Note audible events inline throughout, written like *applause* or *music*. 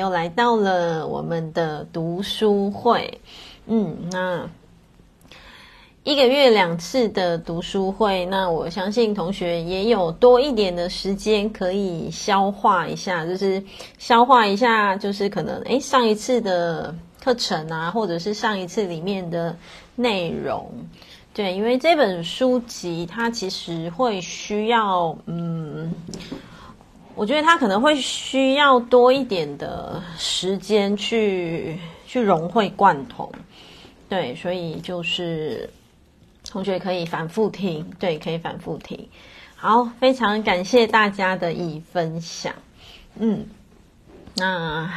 又来到了我们的读书会。嗯，那一个月两次的读书会，那我相信同学也有多一点的时间可以消化一下，就是消化一下，就是可能诶上一次的课程啊，或者是上一次里面的内容。对，因为这本书籍它其实会需要，嗯，我觉得他可能会需要多一点的时间去去融会贯通。对，所以就是同学可以反复听，对，可以反复听。好，非常感谢大家的一分享。嗯，那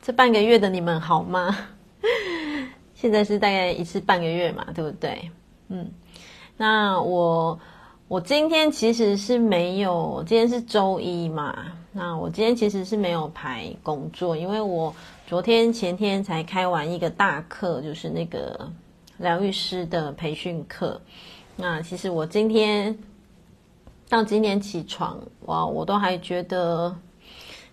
这半个月的你们好吗？*laughs* 现在是大概一次半个月嘛，对不对？嗯，那我我今天其实是没有，今天是周一嘛，那我今天其实是没有排工作，因为我昨天前天才开完一个大课，就是那个疗愈师的培训课。那其实我今天到今天起床，哇，我都还觉得，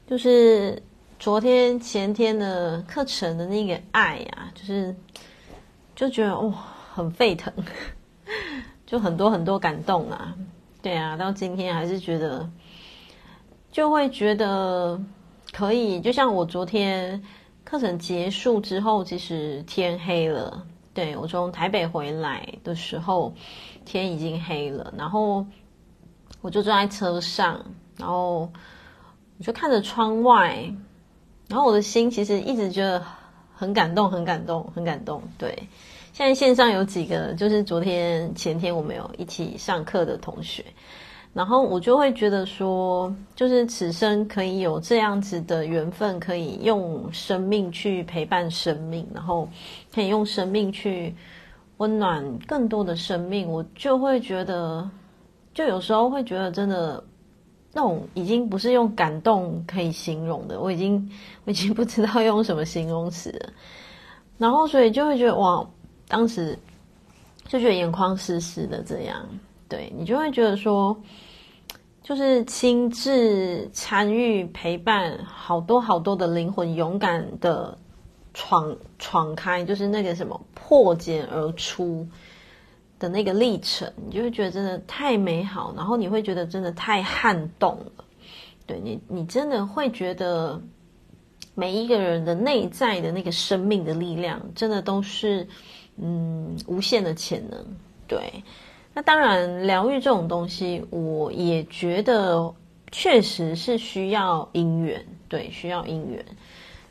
就是昨天前天的课程的那个爱呀，就是就觉得哇。很沸腾，就很多很多感动啊，对啊，到今天还是觉得，就会觉得可以，就像我昨天课程结束之后，其实天黑了，对，我从台北回来的时候，天已经黑了，然后我就坐在车上，然后我就看着窗外，然后我的心其实一直觉得很感动，很感动，很感动，对。现在线上有几个，就是昨天、前天我们有一起上课的同学，然后我就会觉得说，就是此生可以有这样子的缘分，可以用生命去陪伴生命，然后可以用生命去温暖更多的生命，我就会觉得，就有时候会觉得真的那种已经不是用感动可以形容的，我已经我已经不知道用什么形容词了，然后所以就会觉得哇。当时就觉得眼眶湿湿的，这样，对，你就会觉得说，就是亲自参与陪伴好多好多的灵魂，勇敢的闯闯开，就是那个什么破茧而出的那个历程，你就会觉得真的太美好，然后你会觉得真的太撼动了，对你，你真的会觉得每一个人的内在的那个生命的力量，真的都是。嗯，无限的潜能，对。那当然，疗愈这种东西，我也觉得确实是需要姻缘，对，需要姻缘。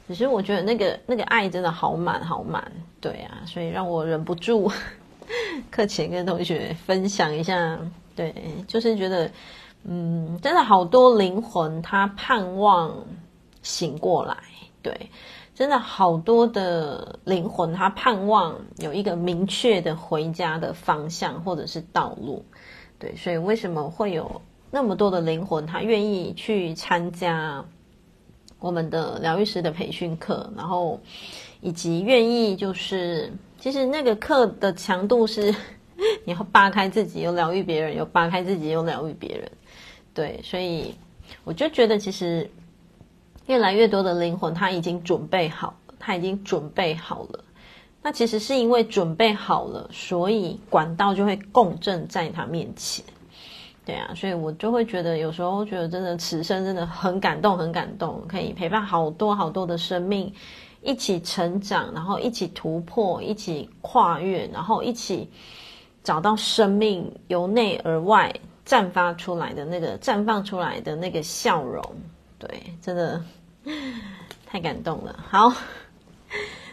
只是我觉得那个那个爱真的好满好满，对啊，所以让我忍不住 *laughs* 课前跟同学分享一下，对，就是觉得，嗯，真的好多灵魂他盼望醒过来，对。真的好多的灵魂，他盼望有一个明确的回家的方向或者是道路，对，所以为什么会有那么多的灵魂，他愿意去参加我们的疗愈师的培训课，然后以及愿意就是，其实那个课的强度是 *laughs* 你要扒开自己，又疗愈别人，又扒开自己，又疗愈别人，对，所以我就觉得其实。越来越多的灵魂，他已经准备好了，他已经准备好了。那其实是因为准备好了，所以管道就会共振在他面前。对啊，所以我就会觉得，有时候觉得真的此生真的很感动，很感动，可以陪伴好多好多的生命一起成长，然后一起突破，一起跨越，然后一起找到生命由内而外绽发出来的那个绽放出来的那个笑容。对，真的。*laughs* 太感动了。好，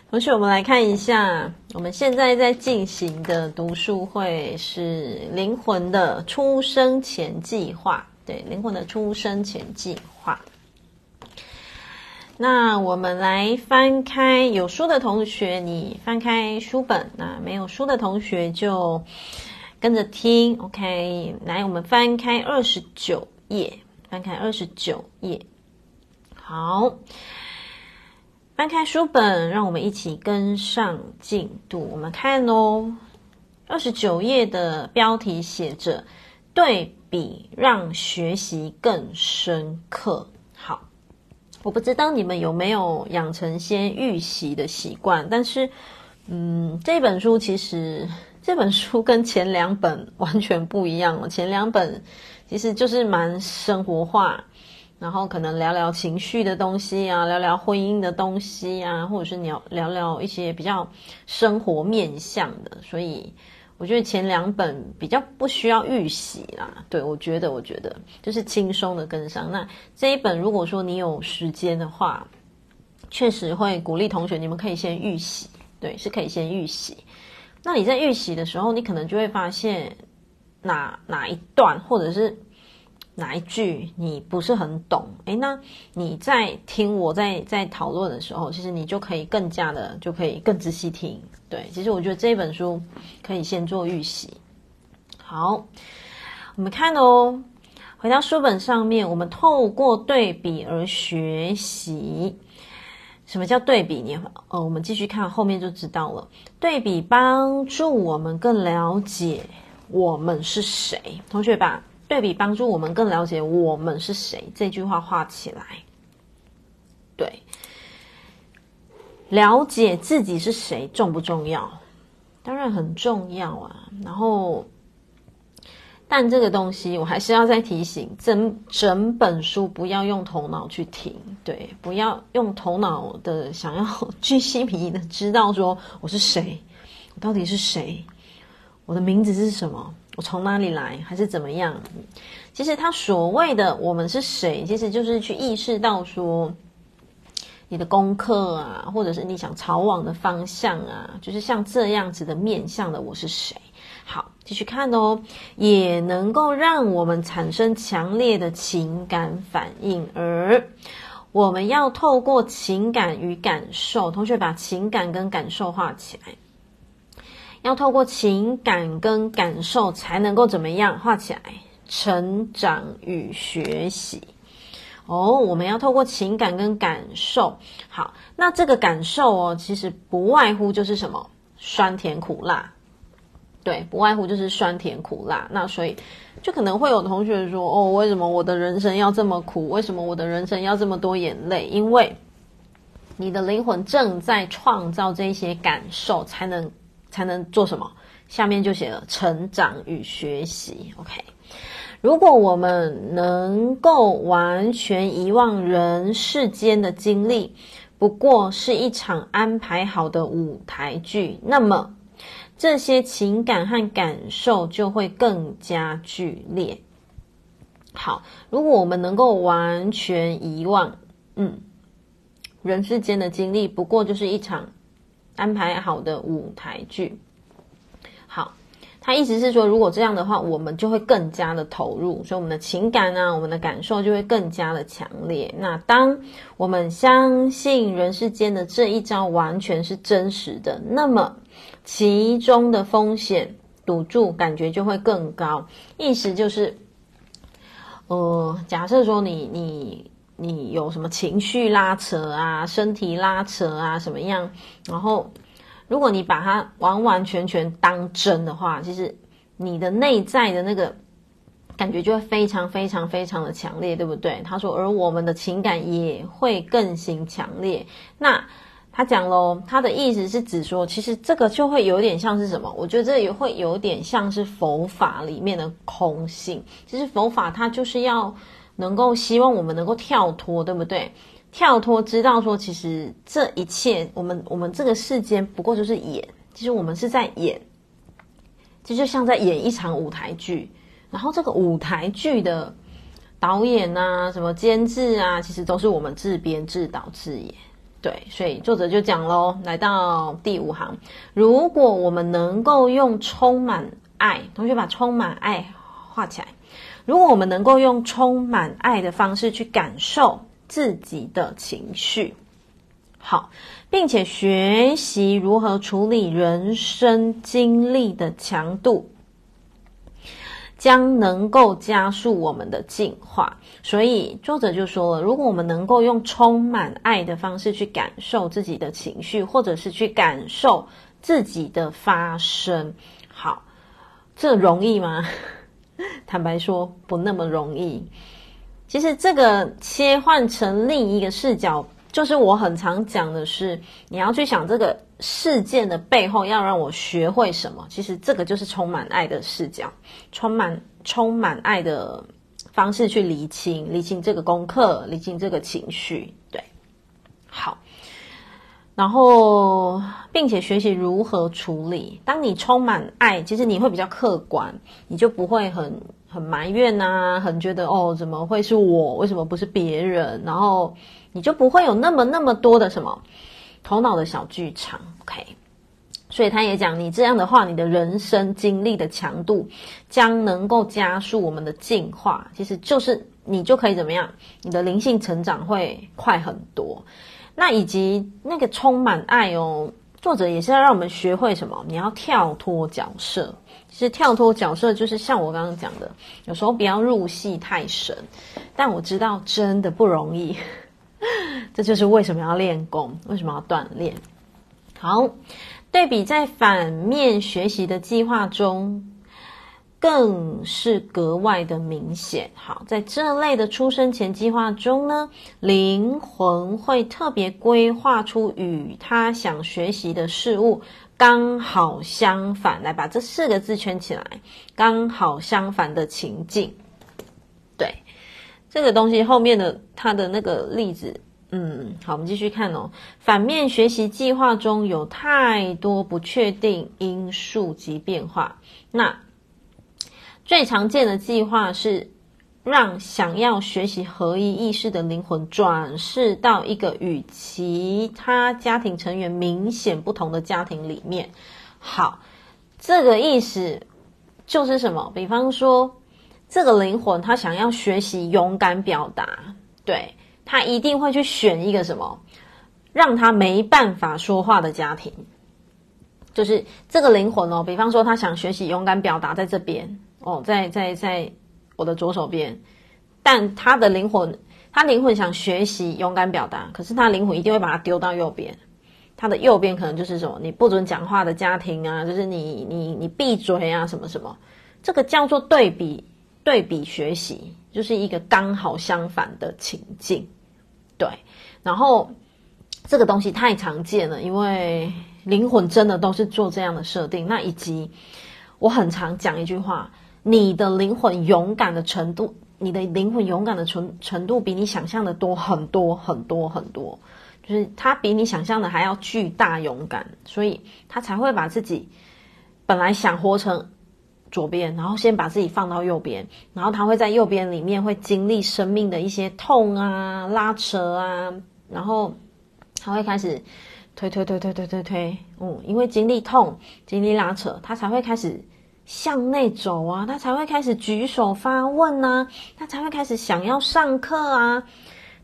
同学，我们来看一下，我们现在在进行的读书会是灵魂的出生前计划。对，灵魂的出生前计划。那我们来翻开有书的同学，你翻开书本；那没有书的同学就跟着听。OK，来，我们翻开二十九页，翻开二十九页。好，翻开书本，让我们一起跟上进度。我们看哦，二十九页的标题写着“对比让学习更深刻”。好，我不知道你们有没有养成先预习的习惯，但是，嗯，这本书其实这本书跟前两本完全不一样了。前两本其实就是蛮生活化，然后可能聊聊情绪的东西啊，聊聊婚姻的东西啊，或者是聊聊聊一些比较生活面向的，所以。我觉得前两本比较不需要预习啦，对，我觉得，我觉得就是轻松的跟上。那这一本如果说你有时间的话，确实会鼓励同学，你们可以先预习，对，是可以先预习。那你在预习的时候，你可能就会发现哪哪一段或者是。哪一句你不是很懂？诶，那你在听我在在讨论的时候，其实你就可以更加的就可以更仔细听。对，其实我觉得这本书可以先做预习。好，我们看哦，回到书本上面，我们透过对比而学习。什么叫对比？你呃，我们继续看后面就知道了。对比帮助我们更了解我们是谁。同学吧。对比帮助我们更了解我们是谁，这句话画起来。对，了解自己是谁重不重要？当然很重要啊。然后，但这个东西我还是要再提醒，整整本书不要用头脑去听，对，不要用头脑的想要巨细皮的知道说我是谁，我到底是谁，我的名字是什么。我从哪里来，还是怎么样？其实他所谓的“我们是谁”，其实就是去意识到说，你的功课啊，或者是你想朝往的方向啊，就是像这样子的面向的“我是谁”。好，继续看哦，也能够让我们产生强烈的情感反应，而我们要透过情感与感受，同学把情感跟感受画起来。要透过情感跟感受才能够怎么样画起来？成长与学习哦，我们要透过情感跟感受。好，那这个感受哦，其实不外乎就是什么？酸甜苦辣。对，不外乎就是酸甜苦辣。那所以就可能会有同学说：“哦，为什么我的人生要这么苦？为什么我的人生要这么多眼泪？”因为你的灵魂正在创造这些感受，才能。才能做什么？下面就写了成长与学习。OK，如果我们能够完全遗忘人世间的经历，不过是一场安排好的舞台剧，那么这些情感和感受就会更加剧烈。好，如果我们能够完全遗忘，嗯，人世间的经历，不过就是一场。安排好的舞台剧，好，他意思是说，如果这样的话，我们就会更加的投入，所以我们的情感啊，我们的感受就会更加的强烈。那当我们相信人世间的这一招完全是真实的，那么其中的风险赌注感觉就会更高。意思就是，呃，假设说你你。你有什么情绪拉扯啊，身体拉扯啊，什么样？然后，如果你把它完完全全当真的话，其实你的内在的那个感觉就会非常非常非常的强烈，对不对？他说，而我们的情感也会更形强烈。那他讲喽，他的意思是指说，其实这个就会有点像是什么？我觉得这也会有点像是佛法里面的空性。其实佛法它就是要。能够希望我们能够跳脱，对不对？跳脱，知道说，其实这一切，我们我们这个世间不过就是演，其实我们是在演，这就像在演一场舞台剧。然后这个舞台剧的导演啊，什么监制啊，其实都是我们自编自导自演。对，所以作者就讲喽，来到第五行，如果我们能够用充满爱，同学把充满爱画起来。如果我们能够用充满爱的方式去感受自己的情绪，好，并且学习如何处理人生经历的强度，将能够加速我们的进化。所以作者就说了，如果我们能够用充满爱的方式去感受自己的情绪，或者是去感受自己的发生，好，这容易吗？*laughs* 坦白说，不那么容易。其实这个切换成另一个视角，就是我很常讲的是，你要去想这个事件的背后要让我学会什么。其实这个就是充满爱的视角，充满充满爱的方式去理清，理清这个功课，理清这个情绪。对，好。然后，并且学习如何处理。当你充满爱，其实你会比较客观，你就不会很很埋怨啊，很觉得哦，怎么会是我？为什么不是别人？然后你就不会有那么那么多的什么头脑的小剧场。OK，所以他也讲，你这样的话，你的人生经历的强度将能够加速我们的进化。其实就是你就可以怎么样？你的灵性成长会快很多。那以及那个充满爱哦，作者也是要让我们学会什么？你要跳脱角色。其实跳脱角色就是像我刚刚讲的，有时候不要入戏太深。但我知道真的不容易，*laughs* 这就是为什么要练功，为什么要锻炼。好，对比在反面学习的计划中。更是格外的明显。好，在这类的出生前计划中呢，灵魂会特别规划出与他想学习的事物刚好相反。来，把这四个字圈起来，刚好相反的情境。对，这个东西后面的他的那个例子，嗯，好，我们继续看哦。反面学习计划中有太多不确定因素及变化，那。最常见的计划是让想要学习合一意识的灵魂转世到一个与其他家庭成员明显不同的家庭里面。好，这个意思就是什么？比方说，这个灵魂他想要学习勇敢表达，对，他一定会去选一个什么，让他没办法说话的家庭。就是这个灵魂哦，比方说他想学习勇敢表达，在这边。哦，在在在我的左手边，但他的灵魂，他灵魂想学习勇敢表达，可是他灵魂一定会把它丢到右边。他的右边可能就是什么，你不准讲话的家庭啊，就是你你你闭嘴啊，什么什么，这个叫做对比对比学习，就是一个刚好相反的情境。对，然后这个东西太常见了，因为灵魂真的都是做这样的设定。那以及我很常讲一句话。你的灵魂勇敢的程度，你的灵魂勇敢的程程度比你想象的多很多很多很多，就是他比你想象的还要巨大勇敢，所以他才会把自己本来想活成左边，然后先把自己放到右边，然后他会在右边里面会经历生命的一些痛啊、拉扯啊，然后他会开始推推推推推推推，嗯，因为经历痛、经历拉扯，他才会开始。向内走啊，他才会开始举手发问啊，他才会开始想要上课啊，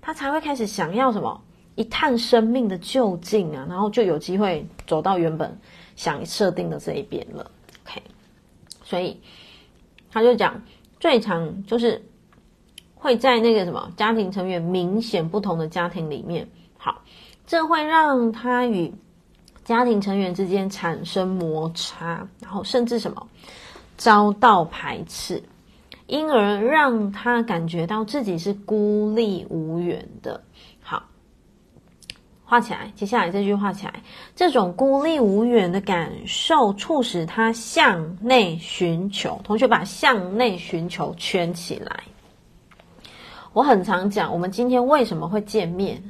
他才会开始想要什么一探生命的究竟啊，然后就有机会走到原本想设定的这一边了。OK，所以他就讲最常就是会在那个什么家庭成员明显不同的家庭里面，好，这会让他与。家庭成员之间产生摩擦，然后甚至什么遭到排斥，因而让他感觉到自己是孤立无援的。好，画起来，接下来这句画起来，这种孤立无援的感受促使他向内寻求。同学把向内寻求圈起来。我很常讲，我们今天为什么会见面？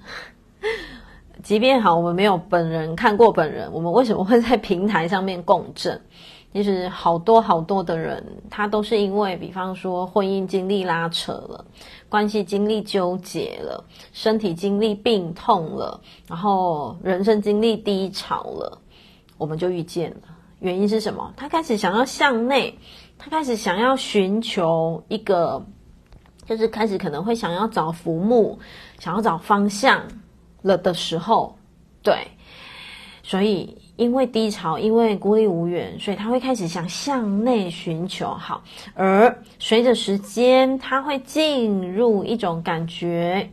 即便好，我们没有本人看过本人，我们为什么会在平台上面共振？其实好多好多的人，他都是因为，比方说婚姻经历拉扯了，关系经历纠结了，身体经历病痛了，然后人生经历低潮了，我们就遇见了。原因是什么？他开始想要向内，他开始想要寻求一个，就是开始可能会想要找浮木，想要找方向。了的时候，对，所以因为低潮，因为孤立无援，所以他会开始想向内寻求好，而随着时间，他会进入一种感觉，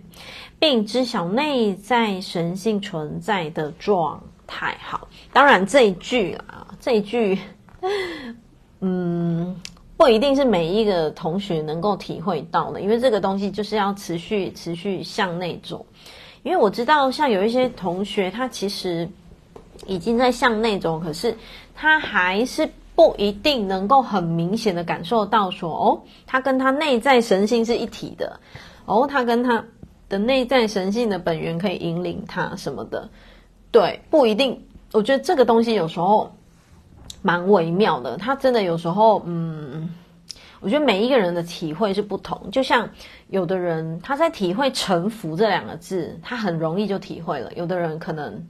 并知晓内在神性存在的状态。好，当然这一句啊，这一句，嗯，不一定是每一个同学能够体会到的，因为这个东西就是要持续持续向内走。因为我知道，像有一些同学，他其实已经在向内走，可是他还是不一定能够很明显的感受到说，哦，他跟他内在神性是一体的，哦，他跟他的内在神性的本源可以引领他什么的，对，不一定。我觉得这个东西有时候。蛮微妙的，他真的有时候，嗯，我觉得每一个人的体会是不同。就像有的人他在体会“臣服”这两个字，他很容易就体会了；有的人可能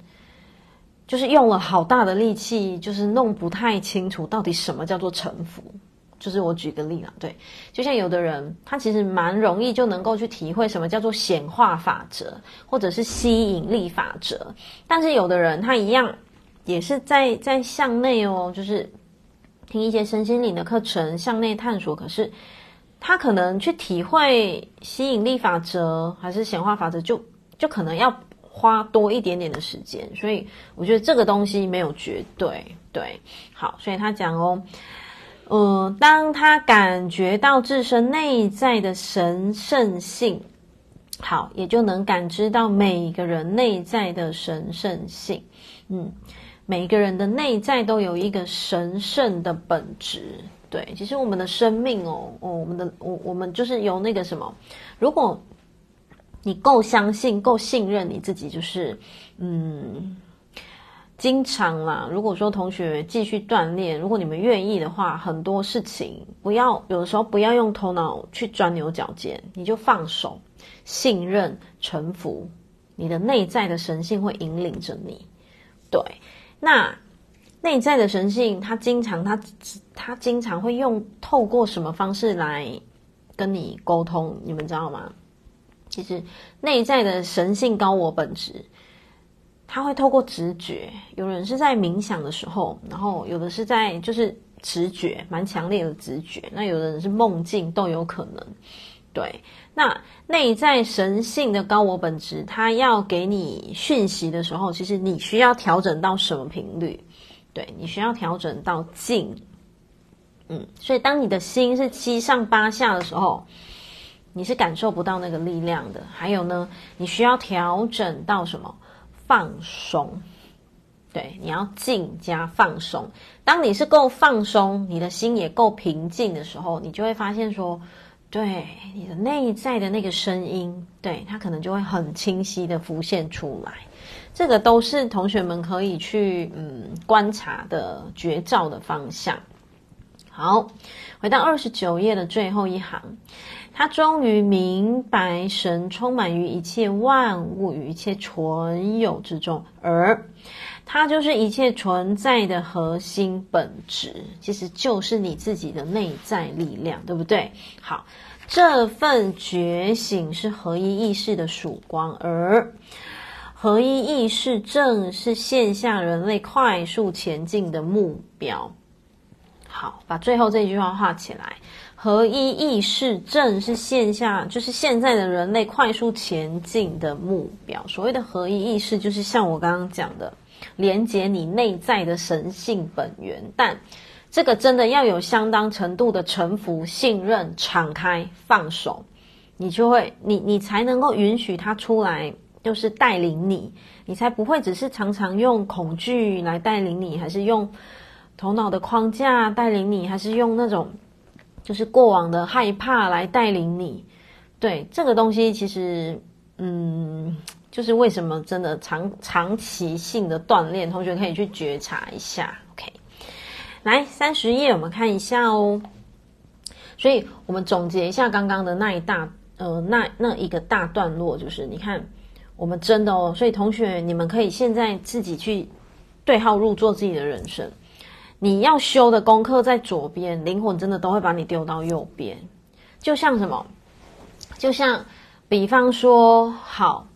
就是用了好大的力气，就是弄不太清楚到底什么叫做臣服。就是我举个例啊，对，就像有的人他其实蛮容易就能够去体会什么叫做显化法则，或者是吸引力法则，但是有的人他一样。也是在在向内哦，就是听一些身心灵的课程，向内探索。可是他可能去体会吸引力法则还是显化法则，就就可能要花多一点点的时间。所以我觉得这个东西没有绝对，对。好，所以他讲哦，呃，当他感觉到自身内在的神圣性，好，也就能感知到每个人内在的神圣性，嗯。每个人的内在都有一个神圣的本质，对，其实我们的生命哦，哦，我们的我我们就是有那个什么，如果你够相信、够信任你自己，就是嗯，经常啦。如果说同学继续锻炼，如果你们愿意的话，很多事情不要有的时候不要用头脑去钻牛角尖，你就放手、信任、臣服，你的内在的神性会引领着你，对。那内在的神性，他经常他他经常会用透过什么方式来跟你沟通？你们知道吗？其实内在的神性高我本质，他会透过直觉。有人是在冥想的时候，然后有的是在就是直觉，蛮强烈的直觉。那有的人是梦境都有可能。对，那内在神性的高我本质，它要给你讯息的时候，其实你需要调整到什么频率？对，你需要调整到静。嗯，所以当你的心是七上八下的时候，你是感受不到那个力量的。还有呢，你需要调整到什么？放松。对，你要静加放松。当你是够放松，你的心也够平静的时候，你就会发现说。对你的内在的那个声音，对，它可能就会很清晰的浮现出来。这个都是同学们可以去嗯观察的绝照的方向。好，回到二十九页的最后一行，他终于明白神充满于一切万物与一切存有之中，而它就是一切存在的核心本质，其实就是你自己的内在力量，对不对？好，这份觉醒是合一意识的曙光，而合一意识正是现下人类快速前进的目标。好，把最后这句话画起来。合一意识正是现下，就是现在的人类快速前进的目标。所谓的合一意识，就是像我刚刚讲的。连接你内在的神性本源，但这个真的要有相当程度的臣服、信任、敞开、放手，你就会，你你才能够允许他出来，就是带领你，你才不会只是常常用恐惧来带领你，还是用头脑的框架带领你，还是用那种就是过往的害怕来带领你。对，这个东西，其实，嗯。就是为什么真的长长期性的锻炼，同学可以去觉察一下。OK，来三十页，我们看一下哦。所以我们总结一下刚刚的那一大呃那那一个大段落，就是你看我们真的哦。所以同学，你们可以现在自己去对号入座自己的人生。你要修的功课在左边，灵魂真的都会把你丢到右边。就像什么？就像比方说，好。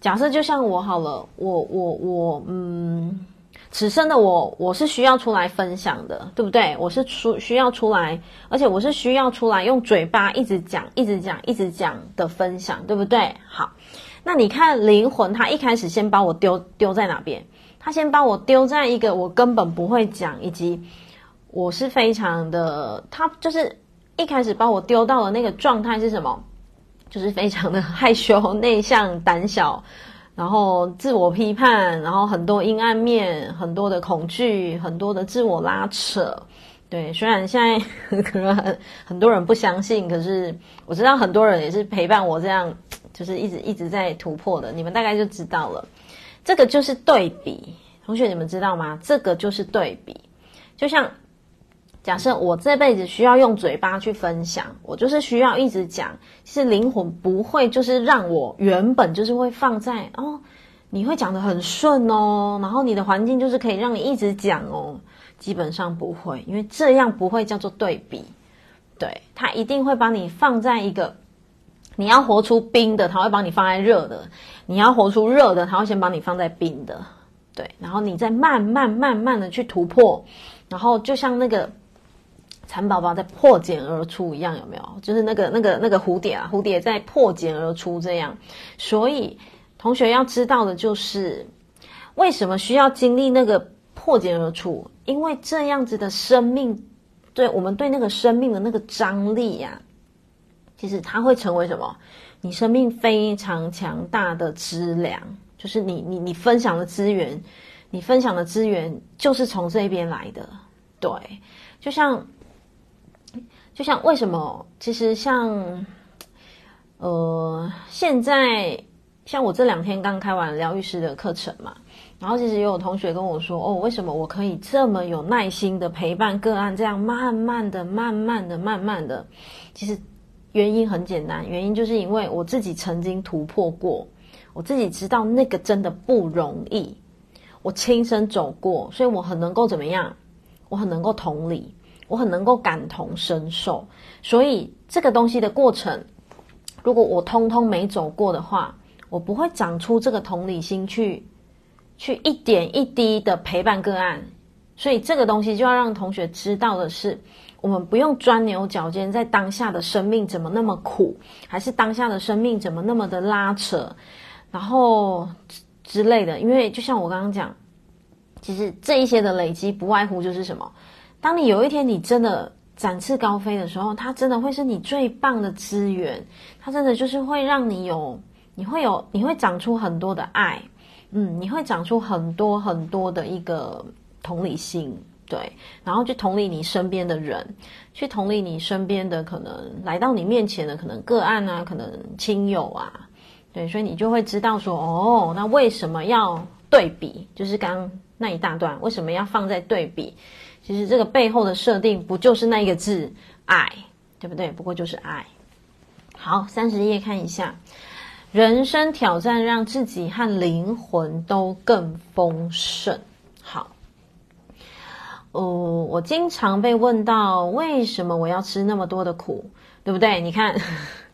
假设就像我好了，我我我，嗯，此生的我，我是需要出来分享的，对不对？我是出需要出来，而且我是需要出来用嘴巴一直讲、一直讲、一直讲的分享，对不对？好，那你看灵魂，他一开始先把我丢丢在哪边？他先把我丢在一个我根本不会讲，以及我是非常的，他就是一开始把我丢到了那个状态是什么？就是非常的害羞、内向、胆小，然后自我批判，然后很多阴暗面，很多的恐惧，很多的自我拉扯。对，虽然现在可 *laughs* 能很多人不相信，可是我知道很多人也是陪伴我这样，就是一直一直在突破的。你们大概就知道了，这个就是对比。同学，你们知道吗？这个就是对比。就像假设我这辈子需要用嘴巴去分享，我就是需要一直讲。其实灵魂不会就是让我原本就是会放在哦，你会讲得很顺哦，然后你的环境就是可以让你一直讲哦。基本上不会，因为这样不会叫做对比，对，他一定会把你放在一个，你要活出冰的，他会把你放在热的；你要活出热的，他会先把你放在冰的，对，然后你再慢慢慢慢的去突破，然后就像那个蚕宝宝在破茧而出一样，有没有？就是那个那个那个蝴蝶啊，蝴蝶在破茧而出这样。所以同学要知道的就是，为什么需要经历那个破茧而出？因为这样子的生命，对我们对那个生命的那个张力呀、啊，其实它会成为什么？你生命非常强大的资粮，就是你你你分享的资源，你分享的资源就是从这边来的。对，就像就像为什么？其实像呃，现在像我这两天刚开完疗愈师的课程嘛。然后其实也有同学跟我说：“哦，为什么我可以这么有耐心的陪伴个案，这样慢慢的、慢慢的、慢慢的？其实原因很简单，原因就是因为我自己曾经突破过，我自己知道那个真的不容易，我亲身走过，所以我很能够怎么样？我很能够同理，我很能够感同身受。所以这个东西的过程，如果我通通没走过的话，我不会长出这个同理心去。”去一点一滴的陪伴个案，所以这个东西就要让同学知道的是，我们不用钻牛角尖，在当下的生命怎么那么苦，还是当下的生命怎么那么的拉扯，然后之类的。因为就像我刚刚讲，其实这一些的累积，不外乎就是什么？当你有一天你真的展翅高飞的时候，它真的会是你最棒的资源，它真的就是会让你有，你会有，你会长出很多的爱。嗯，你会长出很多很多的一个同理心，对，然后去同理你身边的人，去同理你身边的可能来到你面前的可能个案啊，可能亲友啊，对，所以你就会知道说，哦，那为什么要对比？就是刚那一大段，为什么要放在对比？其实这个背后的设定不就是那一个字爱，对不对？不过就是爱。好，三十页看一下。人生挑战让自己和灵魂都更丰盛。好，哦，我经常被问到为什么我要吃那么多的苦，对不对？你看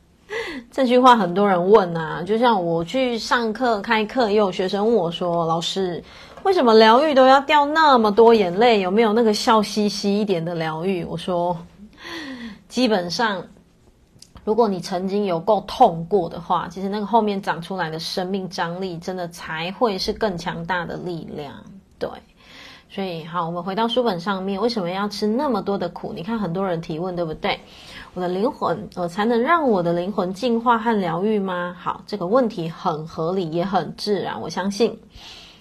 *laughs* 这句话很多人问啊，就像我去上课开课，也有学生问我说：“老师，为什么疗愈都要掉那么多眼泪？有没有那个笑嘻嘻一点的疗愈？”我说，基本上。如果你曾经有够痛过的话，其实那个后面长出来的生命张力，真的才会是更强大的力量。对，所以好，我们回到书本上面，为什么要吃那么多的苦？你看很多人提问，对不对？我的灵魂，我才能让我的灵魂进化和疗愈吗？好，这个问题很合理，也很自然。我相信，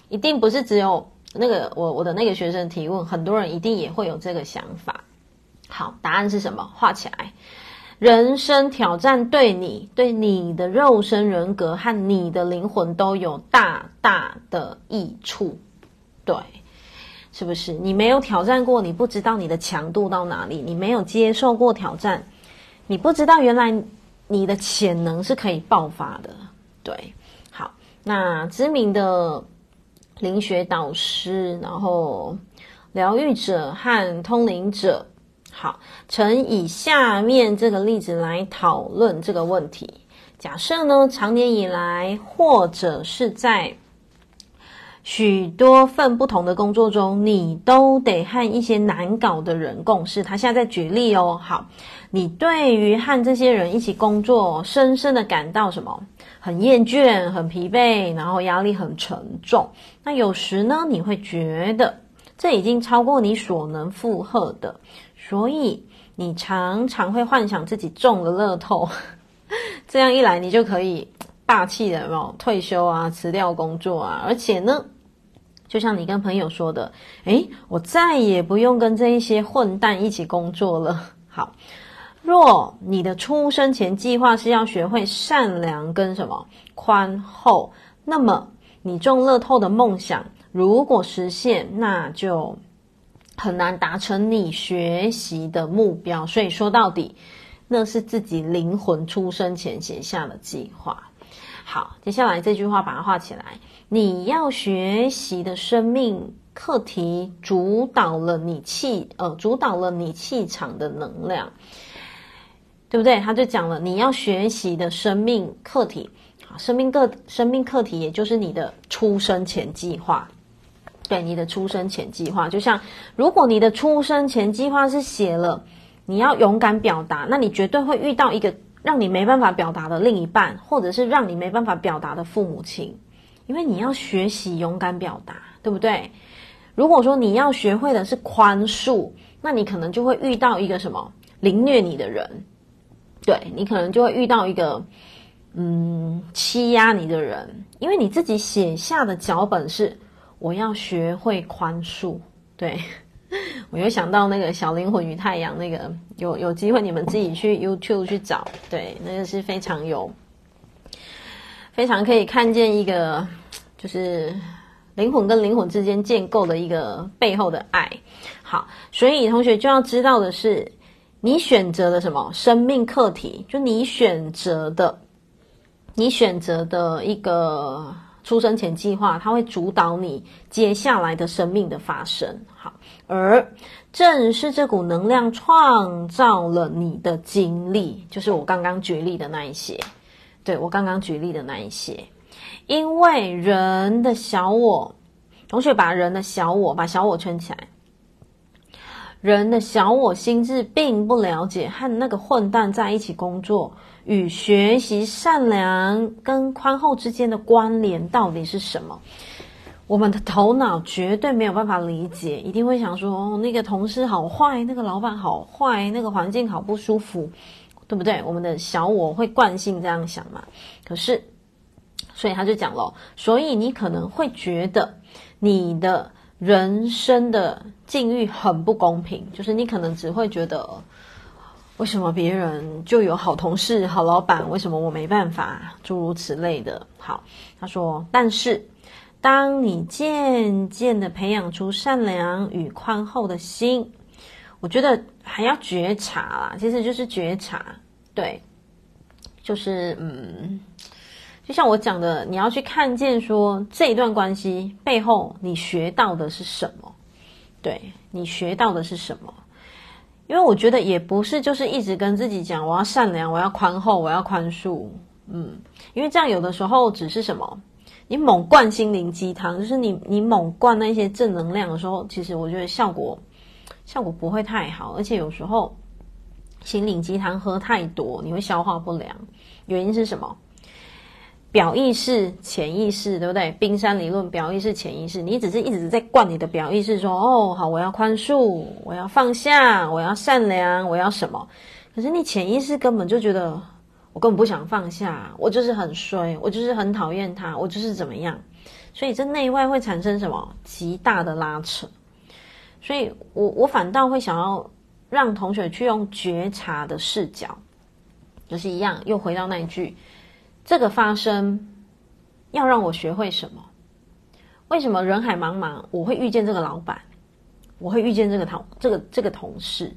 一定不是只有那个我我的那个学生提问，很多人一定也会有这个想法。好，答案是什么？画起来。人生挑战对你、对你的肉身人格和你的灵魂都有大大的益处，对，是不是？你没有挑战过，你不知道你的强度到哪里；你没有接受过挑战，你不知道原来你的潜能是可以爆发的。对，好，那知名的灵学导师，然后疗愈者和通灵者。好，曾以下面这个例子来讨论这个问题。假设呢，长年以来，或者是在许多份不同的工作中，你都得和一些难搞的人共事。他现在在举例哦。好，你对于和这些人一起工作，深深的感到什么？很厌倦，很疲惫，然后压力很沉重。那有时呢，你会觉得。这已经超过你所能负荷的，所以你常常会幻想自己中了乐透，*laughs* 这样一来你就可以霸气的哦退休啊，辞掉工作啊，而且呢，就像你跟朋友说的，诶，我再也不用跟这一些混蛋一起工作了。好。若你的出生前计划是要学会善良跟什么宽厚，那么你中乐透的梦想如果实现，那就很难达成你学习的目标。所以说到底，那是自己灵魂出生前写下的计划。好，接下来这句话把它画起来，你要学习的生命课题主导了你气呃，主导了你气场的能量。对不对？他就讲了，你要学习的生命课题，好，生命课生命课题，也就是你的出生前计划。对，你的出生前计划，就像如果你的出生前计划是写了你要勇敢表达，那你绝对会遇到一个让你没办法表达的另一半，或者是让你没办法表达的父母亲，因为你要学习勇敢表达，对不对？如果说你要学会的是宽恕，那你可能就会遇到一个什么凌虐你的人。对，你可能就会遇到一个，嗯，欺压你的人，因为你自己写下的脚本是我要学会宽恕。对，*laughs* 我又想到那个小灵魂与太阳那个，有有机会你们自己去 YouTube 去找，对，那个是非常有，非常可以看见一个，就是灵魂跟灵魂之间建构的一个背后的爱。好，所以同学就要知道的是。你选择的什么生命课题？就你选择的，你选择的一个出生前计划，它会主导你接下来的生命的发生。而正是这股能量创造了你的经历，就是我刚刚举例的那一些。对，我刚刚举例的那一些，因为人的小我，同学把人的小我，把小我圈起来。人的小我心智并不了解和那个混蛋在一起工作与学习善良跟宽厚之间的关联到底是什么？我们的头脑绝对没有办法理解，一定会想说：哦，那个同事好坏，那个老板好坏，那个环境好不舒服，对不对？我们的小我会惯性这样想嘛？可是，所以他就讲了，所以你可能会觉得你的。人生的境遇很不公平，就是你可能只会觉得，为什么别人就有好同事、好老板，为什么我没办法？诸如此类的。好，他说，但是当你渐渐的培养出善良与宽厚的心，我觉得还要觉察啦，其实就是觉察，对，就是嗯。就像我讲的，你要去看见说这一段关系背后你学到的是什么？对，你学到的是什么？因为我觉得也不是就是一直跟自己讲我要善良，我要宽厚，我要宽恕。嗯，因为这样有的时候只是什么？你猛灌心灵鸡汤，就是你你猛灌那些正能量的时候，其实我觉得效果效果不会太好，而且有时候心灵鸡汤喝太多，你会消化不良。原因是什么？表意识、潜意识，对不对？冰山理论，表意识、潜意识，你只是一直在灌你的表意识，说：“哦，好，我要宽恕，我要放下，我要善良，我要什么？”可是你潜意识根本就觉得，我根本不想放下，我就是很衰，我就是很讨厌他，我就是怎么样？所以这内外会产生什么极大的拉扯。所以我我反倒会想要让同学去用觉察的视角，就是一样，又回到那一句。这个发生要让我学会什么？为什么人海茫茫，我会遇见这个老板，我会遇见这个同这个这个同事？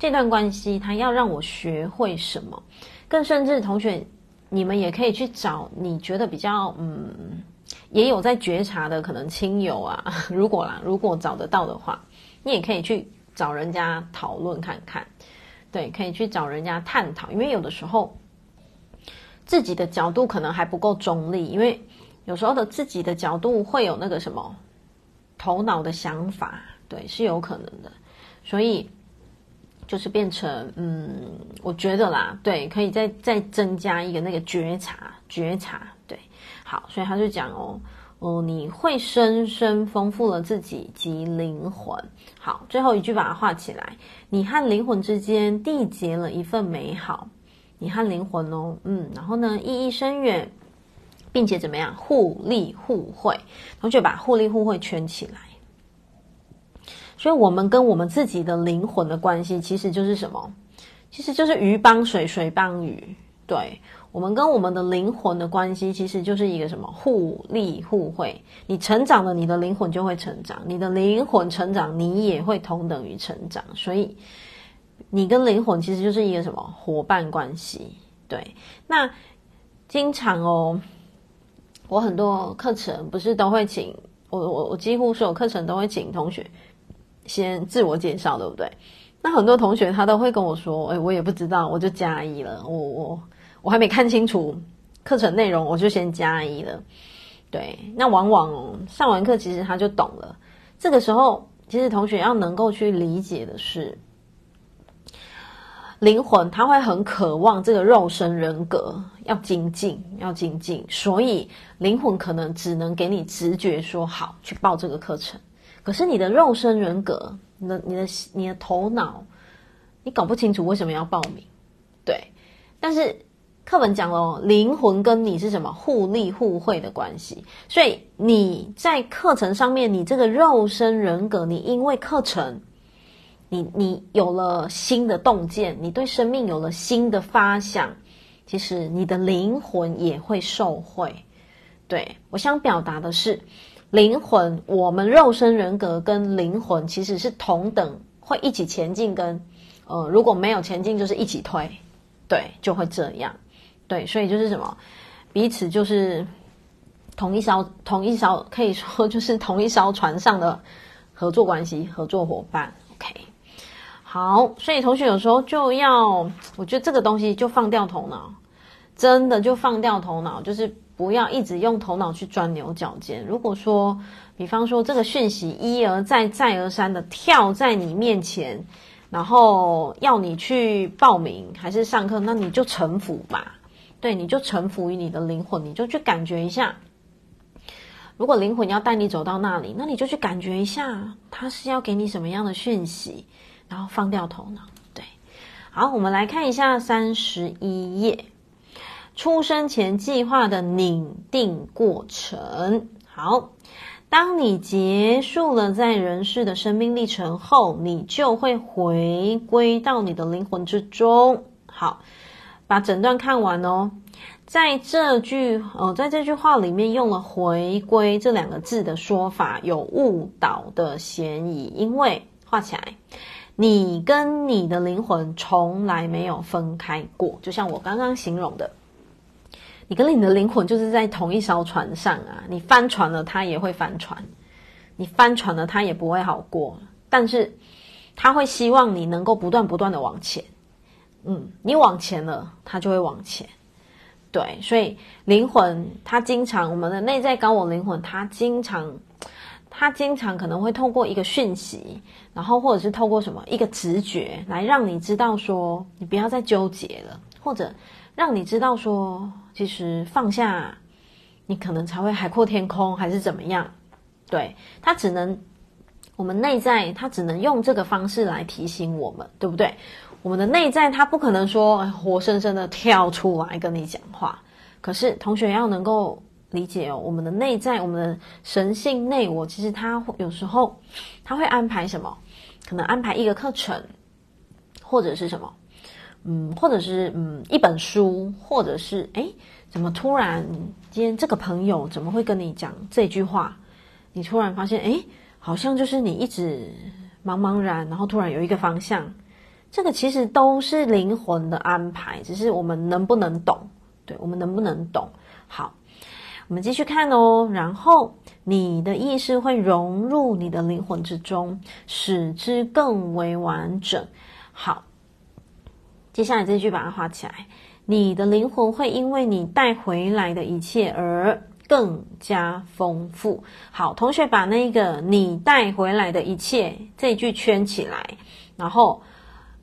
这段关系，他要让我学会什么？更甚至，同学，你们也可以去找你觉得比较嗯，也有在觉察的可能亲友啊，*laughs* 如果啦，如果找得到的话，你也可以去找人家讨论看看，对，可以去找人家探讨，因为有的时候。自己的角度可能还不够中立，因为有时候的自己的角度会有那个什么头脑的想法，对，是有可能的，所以就是变成，嗯，我觉得啦，对，可以再再增加一个那个觉察，觉察，对，好，所以他就讲哦，哦、你会深深丰富了自己及灵魂。好，最后一句把它画起来。你和灵魂之间缔结了一份美好，你和灵魂哦，嗯，然后呢，意义深远，并且怎么样，互利互惠。同学把互利互惠圈起来。所以，我们跟我们自己的灵魂的关系，其实就是什么？其实就是鱼帮水，水帮鱼。对，我们跟我们的灵魂的关系，其实就是一个什么互利互惠。你成长了，你的灵魂就会成长；你的灵魂成长，你也会同等于成长。所以，你跟灵魂其实就是一个什么伙伴关系？对。那经常哦，我很多课程不是都会请我，我我几乎所有课程都会请同学先自我介绍，对不对？那很多同学他都会跟我说：“哎，我也不知道，我就加一了，我我。”我还没看清楚课程内容，我就先加一了。对，那往往，上完课其实他就懂了。这个时候，其实同学要能够去理解的是，灵魂他会很渴望这个肉身人格要精进，要精进，所以灵魂可能只能给你直觉说好去报这个课程。可是你的肉身人格，你的你的你的头脑，你搞不清楚为什么要报名。对，但是。课本讲了，灵魂跟你是什么互利互惠的关系，所以你在课程上面，你这个肉身人格，你因为课程，你你有了新的洞见，你对生命有了新的发想，其实你的灵魂也会受惠。对，我想表达的是，灵魂，我们肉身人格跟灵魂其实是同等会一起前进，跟呃如果没有前进，就是一起推，对，就会这样。对，所以就是什么，彼此就是同一艘同一艘，可以说就是同一艘船上的合作关系、合作伙伴。OK，好，所以同学有时候就要，我觉得这个东西就放掉头脑，真的就放掉头脑，就是不要一直用头脑去钻牛角尖。如果说，比方说这个讯息一而再、再而三的跳在你面前，然后要你去报名还是上课，那你就臣服吧。对，你就臣服于你的灵魂，你就去感觉一下。如果灵魂要带你走到那里，那你就去感觉一下，他是要给你什么样的讯息，然后放掉头脑。对，好，我们来看一下三十一页，出生前计划的拟定过程。好，当你结束了在人世的生命历程后，你就会回归到你的灵魂之中。好。把整段看完哦，在这句哦，在这句话里面用了“回归”这两个字的说法有误导的嫌疑，因为画起来，你跟你的灵魂从来没有分开过，就像我刚刚形容的，你跟你的灵魂就是在同一艘船上啊，你翻船了，它也会翻船；你翻船了，它也不会好过，但是他会希望你能够不断不断的往前。嗯，你往前了，它就会往前。对，所以灵魂它经常，我们的内在高我灵魂，它经常，它经常可能会透过一个讯息，然后或者是透过什么一个直觉，来让你知道说，你不要再纠结了，或者让你知道说，其实放下，你可能才会海阔天空，还是怎么样？对，它只能，我们内在它只能用这个方式来提醒我们，对不对？我们的内在，他不可能说活生生的跳出来跟你讲话。可是同学要能够理解哦，我们的内在，我们的神性内我，其实他有时候他会安排什么？可能安排一个课程，或者是什么？嗯，或者是嗯一本书，或者是诶，怎么突然今天这个朋友怎么会跟你讲这句话？你突然发现，诶，好像就是你一直茫茫然，然后突然有一个方向。这个其实都是灵魂的安排，只是我们能不能懂？对，我们能不能懂？好，我们继续看哦。然后你的意识会融入你的灵魂之中，使之更为完整。好，接下来这句把它画起来。你的灵魂会因为你带回来的一切而更加丰富。好，同学把那个你带回来的一切这句圈起来，然后。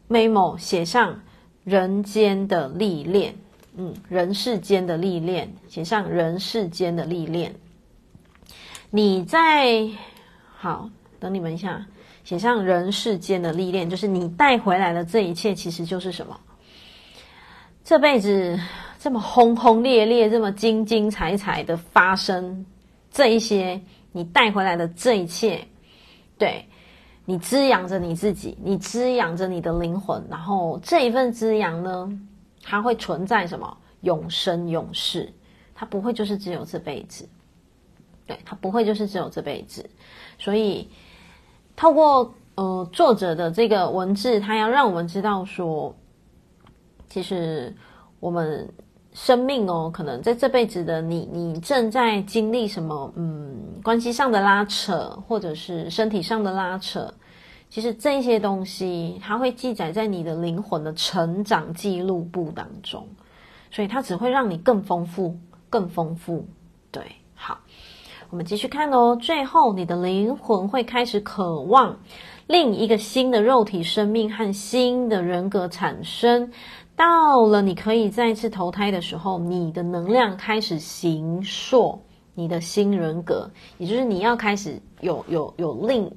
memo 写上人间的历练，嗯，人世间的历练，写上人世间的历练。你在好，等你们一下，写上人世间的历练，就是你带回来的这一切，其实就是什么？这辈子这么轰轰烈烈，这么精精彩彩的发生，这一些你带回来的这一切，对，你滋养着你自己，你滋养着你的灵魂，然后这一份滋养呢，它会存在什么？永生永世，它不会就是只有这辈子，对，它不会就是只有这辈子，所以透过呃作者的这个文字，他要让我们知道说。其实，我们生命哦，可能在这辈子的你，你正在经历什么？嗯，关系上的拉扯，或者是身体上的拉扯。其实这些东西，它会记载在你的灵魂的成长记录簿当中，所以它只会让你更丰富、更丰富。对，好，我们继续看哦。最后，你的灵魂会开始渴望另一个新的肉体生命和新的人格产生。到了你可以再次投胎的时候，你的能量开始形塑你的新人格，也就是你要开始有有有另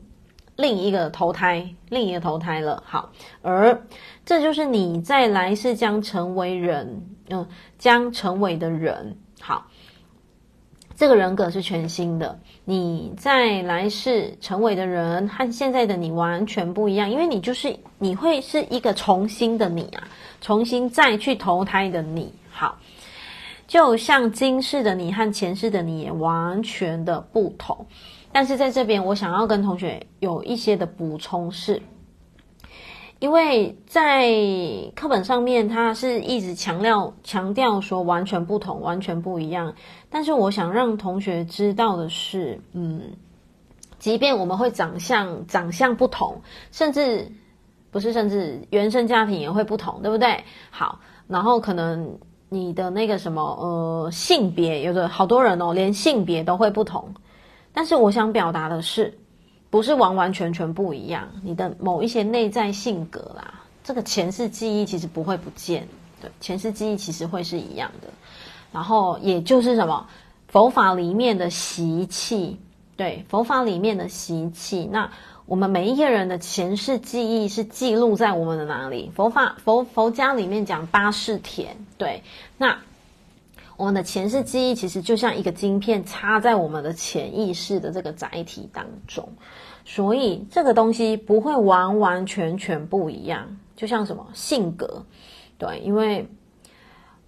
另一个投胎，另一个投胎了。好，而这就是你在来世将成为人，嗯，将成为的人。好，这个人格是全新的。你在来世成为的人和现在的你完全不一样，因为你就是你会是一个重新的你啊。重新再去投胎的你，好，就像今世的你和前世的你也完全的不同。但是在这边，我想要跟同学有一些的补充是，因为在课本上面，它是一直强调强调说完全不同、完全不一样。但是我想让同学知道的是，嗯，即便我们会长相长相不同，甚至。不是，甚至原生家庭也会不同，对不对？好，然后可能你的那个什么呃性别，有的好多人哦，连性别都会不同。但是我想表达的是，不是完完全全不一样。你的某一些内在性格啦，这个前世记忆其实不会不见，对，前世记忆其实会是一样的。然后也就是什么佛法里面的习气，对，佛法里面的习气，那。我们每一个人的前世记忆是记录在我们的哪里？佛法佛佛家里面讲八识田，对。那我们的前世记忆其实就像一个晶片插在我们的潜意识的这个载体当中，所以这个东西不会完完全全不一样。就像什么性格，对，因为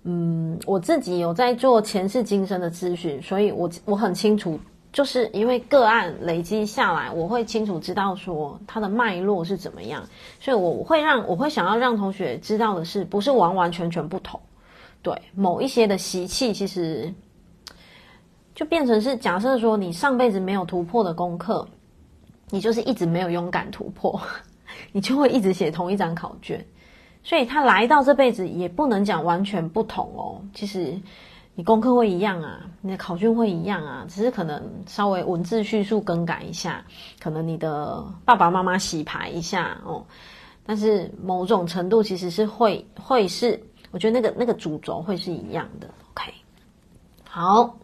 嗯，我自己有在做前世今生的咨询，所以我我很清楚。就是因为个案累积下来，我会清楚知道说它的脉络是怎么样，所以我会让我会想要让同学知道的是，不是完完全全不同，对某一些的习气，其实就变成是假设说你上辈子没有突破的功课，你就是一直没有勇敢突破，*laughs* 你就会一直写同一张考卷，所以他来到这辈子也不能讲完全不同哦，其实。你功课会一样啊，你的考卷会一样啊，只是可能稍微文字叙述更改一下，可能你的爸爸妈妈洗牌一下哦，但是某种程度其实是会会是，我觉得那个那个主轴会是一样的。OK，好，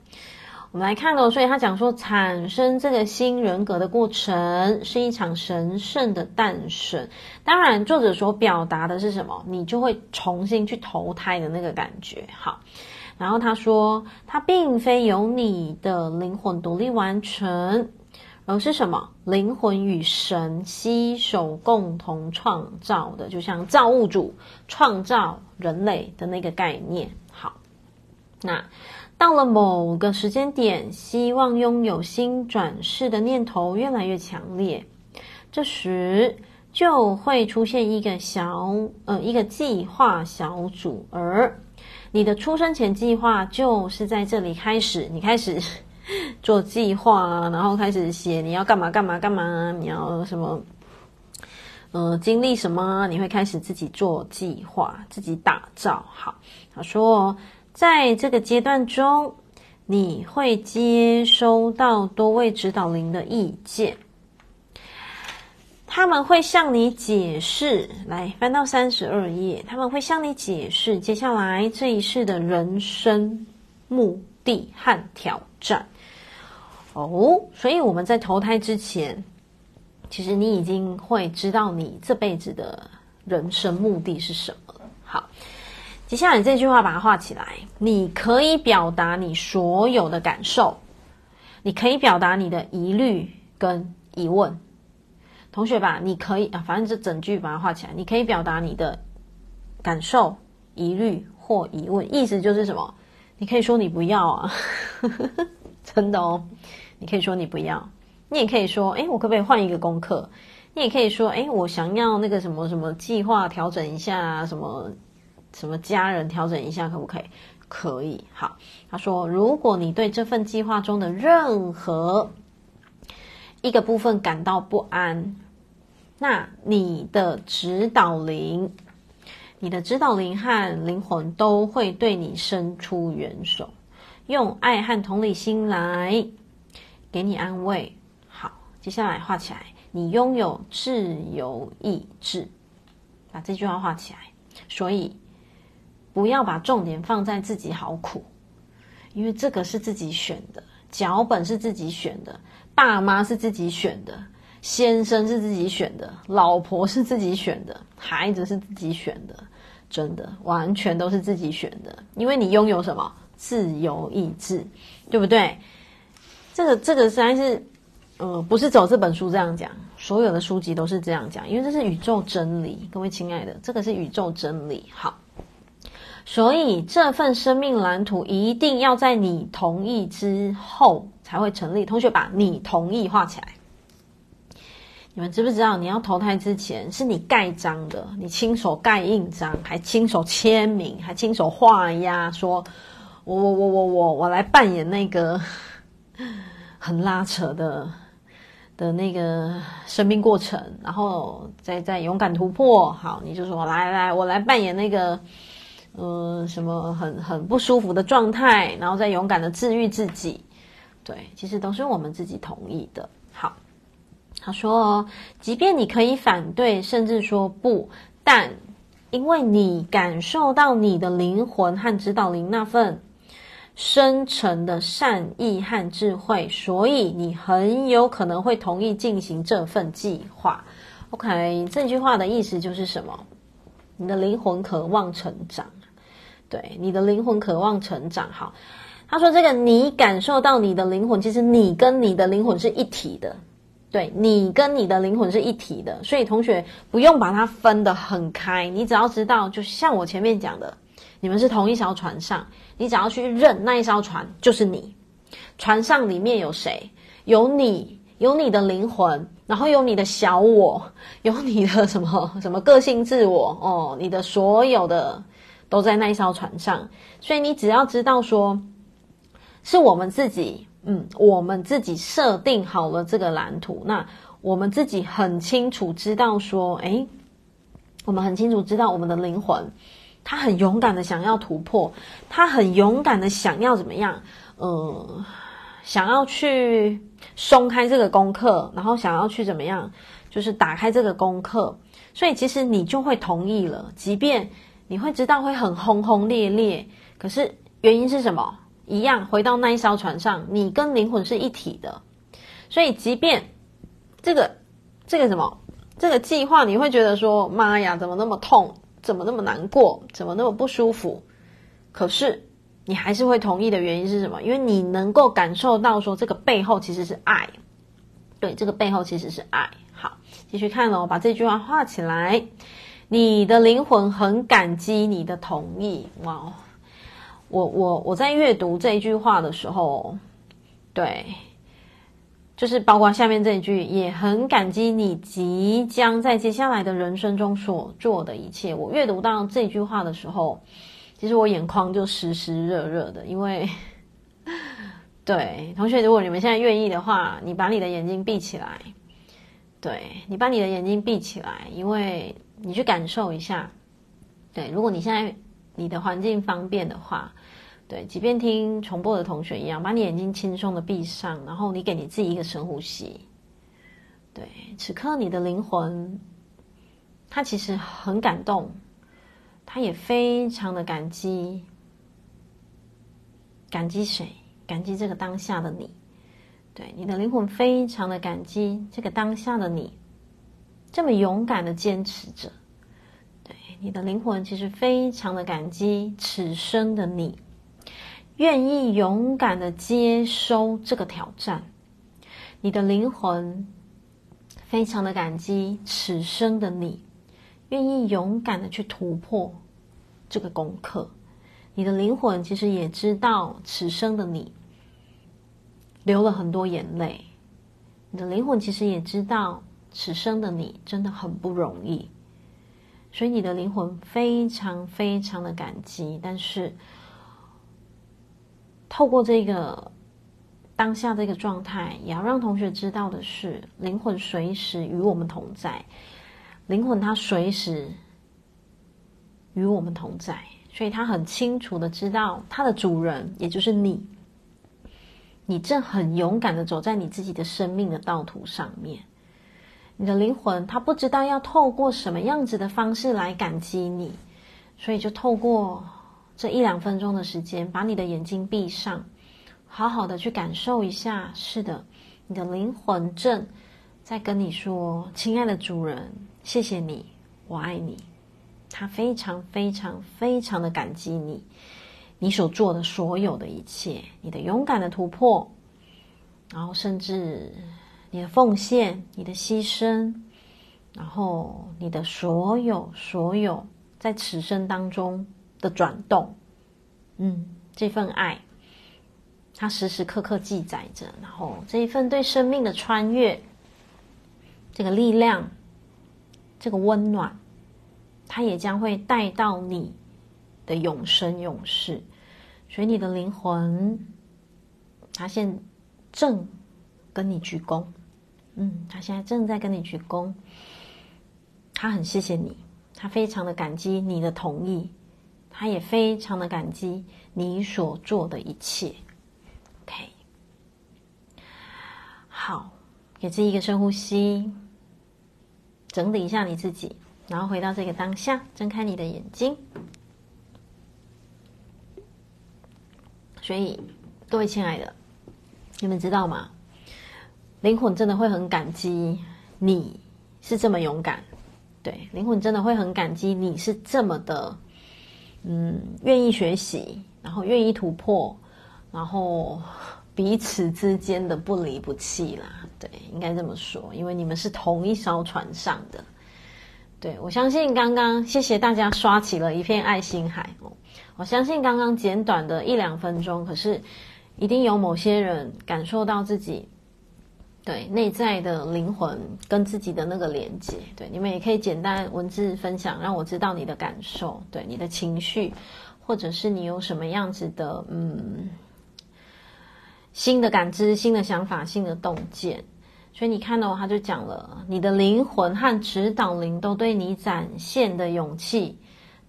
我们来看哦，所以他讲说，产生这个新人格的过程是一场神圣的诞生。当然，作者所表达的是什么？你就会重新去投胎的那个感觉。好。然后他说，他并非由你的灵魂独立完成，而是什么？灵魂与神携手共同创造的，就像造物主创造人类的那个概念。好，那到了某个时间点，希望拥有新转世的念头越来越强烈，这时就会出现一个小呃一个计划小组，而。你的出生前计划就是在这里开始，你开始 *laughs* 做计划，然后开始写你要干嘛干嘛干嘛，你要什么，呃，经历什么，你会开始自己做计划，自己打造。好，他说，在这个阶段中，你会接收到多位指导灵的意见。他们会向你解释，来翻到三十二页，他们会向你解释接下来这一世的人生目的和挑战。哦，所以我们在投胎之前，其实你已经会知道你这辈子的人生目的是什么。接下来这句话把它画起来。你可以表达你所有的感受，你可以表达你的疑虑跟疑问。同学吧，你可以啊，反正这整句把它画起来。你可以表达你的感受、疑虑或疑问，意思就是什么？你可以说你不要啊，真的哦。你可以说你不要，你也可以说，诶，我可不可以换一个功课？你也可以说，诶，我想要那个什么什么计划调整一下，什么什么家人调整一下，可不可以？可以。好，他说，如果你对这份计划中的任何一个部分感到不安，那你的指导灵、你的指导灵和灵魂都会对你伸出援手，用爱和同理心来。给你安慰。好，接下来画起来。你拥有自由意志，把这句话画起来。所以，不要把重点放在自己好苦，因为这个是自己选的，脚本是自己选的，爸妈是自己选的，先生是自己选的，老婆是自己选的，孩子是自己选的，真的完全都是自己选的。因为你拥有什么？自由意志，对不对？这个这个实在是，呃，不是走这本书这样讲，所有的书籍都是这样讲，因为这是宇宙真理，各位亲爱的，这个是宇宙真理。好，所以这份生命蓝图一定要在你同意之后才会成立。同学把你同意画起来。你们知不知道，你要投胎之前是你盖章的，你亲手盖印章，还亲手签名，还亲手画押，说我我我我我我来扮演那个。*laughs* 很拉扯的的那个生命过程，然后再再勇敢突破。好，你就说来来，我来扮演那个，呃，什么很很不舒服的状态，然后再勇敢的治愈自己。对，其实都是我们自己同意的。好，他说，即便你可以反对，甚至说不，但因为你感受到你的灵魂和指导灵那份。深沉的善意和智慧，所以你很有可能会同意进行这份计划。OK，这句话的意思就是什么？你的灵魂渴望成长，对，你的灵魂渴望成长。好，他说这个你感受到你的灵魂，其实你跟你的灵魂是一体的，对，你跟你的灵魂是一体的，所以同学不用把它分得很开，你只要知道，就像我前面讲的。你们是同一艘船上，你只要去认那一艘船就是你。船上里面有谁？有你，有你的灵魂，然后有你的小我，有你的什么什么个性自我哦，你的所有的都在那一艘船上。所以你只要知道说，是我们自己，嗯，我们自己设定好了这个蓝图。那我们自己很清楚知道说，诶，我们很清楚知道我们的灵魂。他很勇敢的想要突破，他很勇敢的想要怎么样？呃，想要去松开这个功课，然后想要去怎么样？就是打开这个功课，所以其实你就会同意了。即便你会知道会很轰轰烈烈，可是原因是什么？一样回到那一艘船上，你跟灵魂是一体的，所以即便这个这个什么这个计划，你会觉得说妈呀，怎么那么痛？怎么那么难过？怎么那么不舒服？可是你还是会同意的原因是什么？因为你能够感受到说这个背后其实是爱，对，这个背后其实是爱。好，继续看哦，把这句话画起来。你的灵魂很感激你的同意。哇，我我我在阅读这一句话的时候，对。就是包括下面这一句，也很感激你即将在接下来的人生中所做的一切。我阅读到这句话的时候，其实我眼眶就湿湿热热的，因为，*laughs* 对，同学，如果你们现在愿意的话，你把你的眼睛闭起来，对，你把你的眼睛闭起来，因为你去感受一下，对，如果你现在你的环境方便的话。对，即便听重播的同学一样，把你眼睛轻松的闭上，然后你给你自己一个深呼吸。对，此刻你的灵魂，他其实很感动，他也非常的感激。感激谁？感激这个当下的你。对，你的灵魂非常的感激这个当下的你，这么勇敢的坚持着。对，你的灵魂其实非常的感激此生的你，愿意勇敢的接收这个挑战。你的灵魂非常的感激此生的你，愿意勇敢的去突破这个功课。你的灵魂其实也知道此生的你流了很多眼泪，你的灵魂其实也知道此生的你真的很不容易，所以你的灵魂非常非常的感激。但是透过这个。当下这个状态，也要让同学知道的是，灵魂随时与我们同在，灵魂它随时与我们同在，所以他很清楚的知道，他的主人也就是你，你正很勇敢的走在你自己的生命的道途上面，你的灵魂他不知道要透过什么样子的方式来感激你，所以就透过这一两分钟的时间，把你的眼睛闭上。好好的去感受一下，是的，你的灵魂正在跟你说：“亲爱的主人，谢谢你，我爱你。”他非常非常非常的感激你，你所做的所有的一切，你的勇敢的突破，然后甚至你的奉献、你的牺牲，然后你的所有所有在此生当中的转动，嗯，这份爱。它时时刻刻记载着，然后这一份对生命的穿越，这个力量，这个温暖，它也将会带到你的永生永世。所以你的灵魂，他现正跟你鞠躬，嗯，他现在正在跟你鞠躬，他很谢谢你，他非常的感激你的同意，他也非常的感激你所做的一切。OK，好，给自己一个深呼吸，整理一下你自己，然后回到这个当下，睁开你的眼睛。所以，各位亲爱的，你们知道吗？灵魂真的会很感激你是这么勇敢，对，灵魂真的会很感激你是这么的，嗯，愿意学习，然后愿意突破，然后。彼此之间的不离不弃啦，对，应该这么说，因为你们是同一艘船上的。对，我相信刚刚谢谢大家刷起了一片爱心海哦。我相信刚刚简短的一两分钟，可是一定有某些人感受到自己对内在的灵魂跟自己的那个连接。对，你们也可以简单文字分享，让我知道你的感受，对你的情绪，或者是你有什么样子的嗯。新的感知、新的想法、新的洞见，所以你看到他就讲了，你的灵魂和指导灵都对你展现的勇气，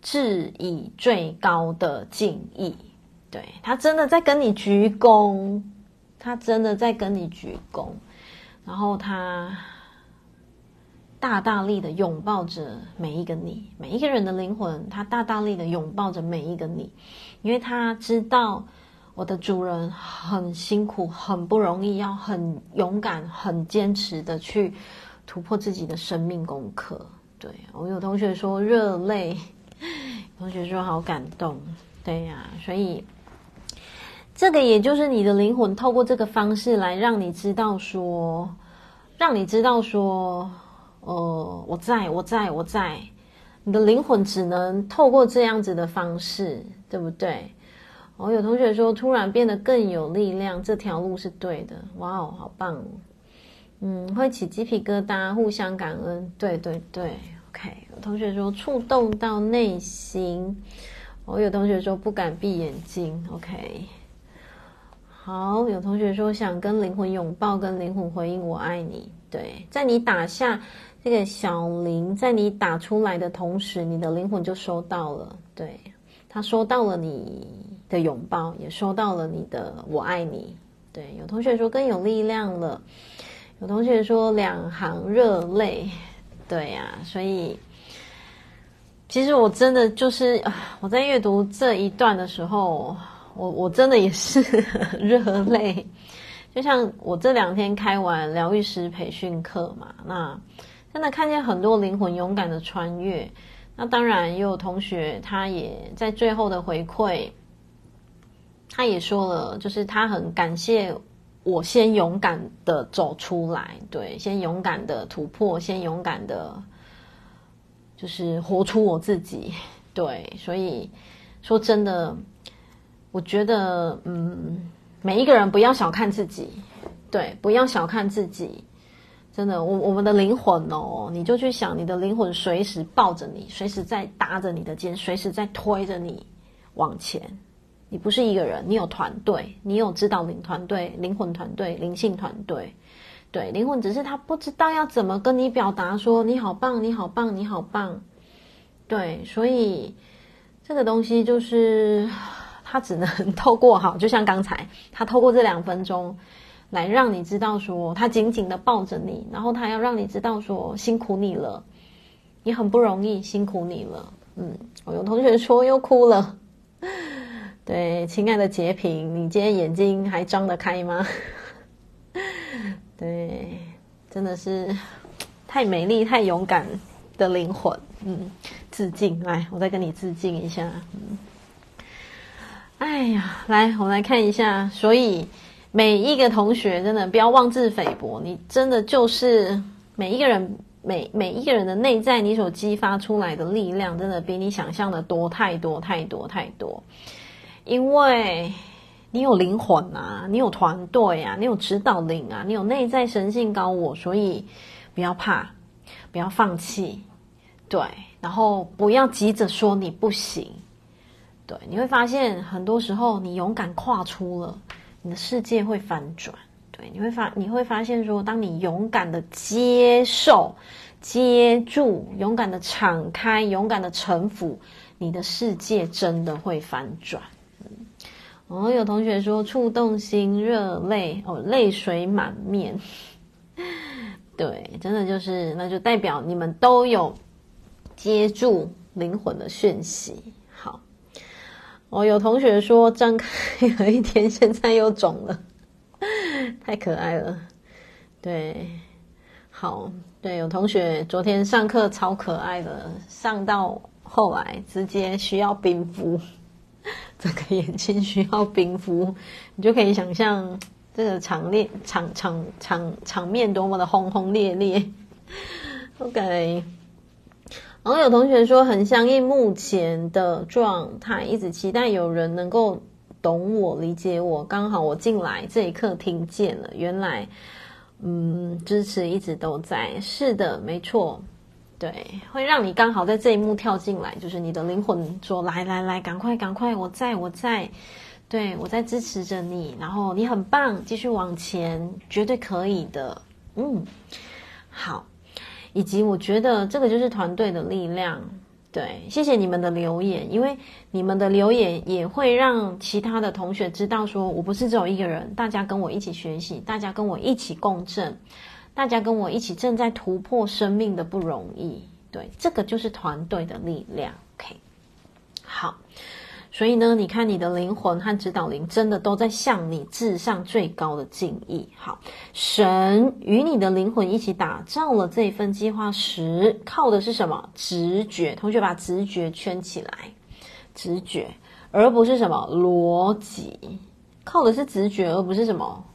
致以最高的敬意。对，他真的在跟你鞠躬，他真的在跟你鞠躬，然后他大大力的拥抱着每一个你，每一个人的灵魂，他大大力的拥抱着每一个你，因为他知道。我的主人很辛苦，很不容易，要很勇敢、很坚持的去突破自己的生命功课。对，我有同学说热泪，同学说好感动。对呀，所以这个也就是你的灵魂透过这个方式来让你知道说，让你知道说，呃，我在我在我在，你的灵魂只能透过这样子的方式，对不对？我有同学说，突然变得更有力量，这条路是对的。哇哦，好棒！嗯，会起鸡皮疙瘩，互相感恩。对对对，OK。有同学说触动到内心。我有同学说不敢闭眼睛。OK。好，有同学说想跟灵魂拥抱，跟灵魂回应我爱你。对，在你打下这个小铃，在你打出来的同时，你的灵魂就收到了。对，他收到了你。的拥抱也收到了你的我爱你，对，有同学说更有力量了，有同学说两行热泪，对呀、啊，所以其实我真的就是我在阅读这一段的时候，我我真的也是 *laughs* 热泪，就像我这两天开完疗愈师培训课嘛，那真的看见很多灵魂勇敢的穿越。那当然也有同学，他也在最后的回馈，他也说了，就是他很感谢我先勇敢的走出来，对，先勇敢的突破，先勇敢的，就是活出我自己，对，所以说真的，我觉得，嗯。每一个人不要小看自己，对，不要小看自己，真的，我我们的灵魂哦，你就去想，你的灵魂随时抱着你，随时在搭着你的肩，随时在推着你往前。你不是一个人，你有团队，你有指导灵团队、灵魂团队、灵性团队。对，灵魂只是他不知道要怎么跟你表达说你好棒，你好棒，你好棒。对，所以这个东西就是。他只能透过好，就像刚才他透过这两分钟，来让你知道说他紧紧的抱着你，然后他要让你知道说辛苦你了，你很不容易，辛苦你了。嗯，我有同学说又哭了。对，亲爱的洁平，你今天眼睛还张得开吗？*laughs* 对，真的是太美丽、太勇敢的灵魂。嗯，致敬，来，我再跟你致敬一下。嗯。哎呀，来，我们来看一下。所以每一个同学真的不要妄自菲薄，你真的就是每一个人，每每一个人的内在，你所激发出来的力量，真的比你想象的多太多太多太多。因为你有灵魂啊，你有团队啊，你有指导灵啊，你有内在神性高我，所以不要怕，不要放弃，对，然后不要急着说你不行。对，你会发现很多时候，你勇敢跨出了，你的世界会翻转。对，你会发你会发现说，当你勇敢的接受、接住、勇敢的敞开、勇敢的臣服，你的世界真的会翻转。嗯，哦，有同学说触动心热泪哦，泪水满面。*laughs* 对，真的就是，那就代表你们都有接住灵魂的讯息。哦，有同学说张开 *laughs* 了一天，现在又肿了，太可爱了。对，好，对，有同学昨天上课超可爱的，上到后来直接需要冰敷，整个眼睛需要冰敷，你就可以想象这个场面场场场场面多么的轰轰烈烈。OK。然后有同学说很相应目前的状态，一直期待有人能够懂我、理解我。刚好我进来这一刻听见了，原来，嗯，支持一直都在。是的，没错，对，会让你刚好在这一幕跳进来，就是你的灵魂说：“来来来，赶快赶快，我在我在，对，我在支持着你。然后你很棒，继续往前，绝对可以的。”嗯，好。以及我觉得这个就是团队的力量，对，谢谢你们的留言，因为你们的留言也会让其他的同学知道，说我不是只有一个人，大家跟我一起学习，大家跟我一起共振，大家跟我一起正在突破生命的不容易，对，这个就是团队的力量。OK，好。所以呢，你看你的灵魂和指导灵真的都在向你致上最高的敬意。好，神与你的灵魂一起打造了这份计划时，靠的是什么？直觉。同学把直觉圈起来，直觉，而不是什么逻辑。靠的是直觉，而不是什么？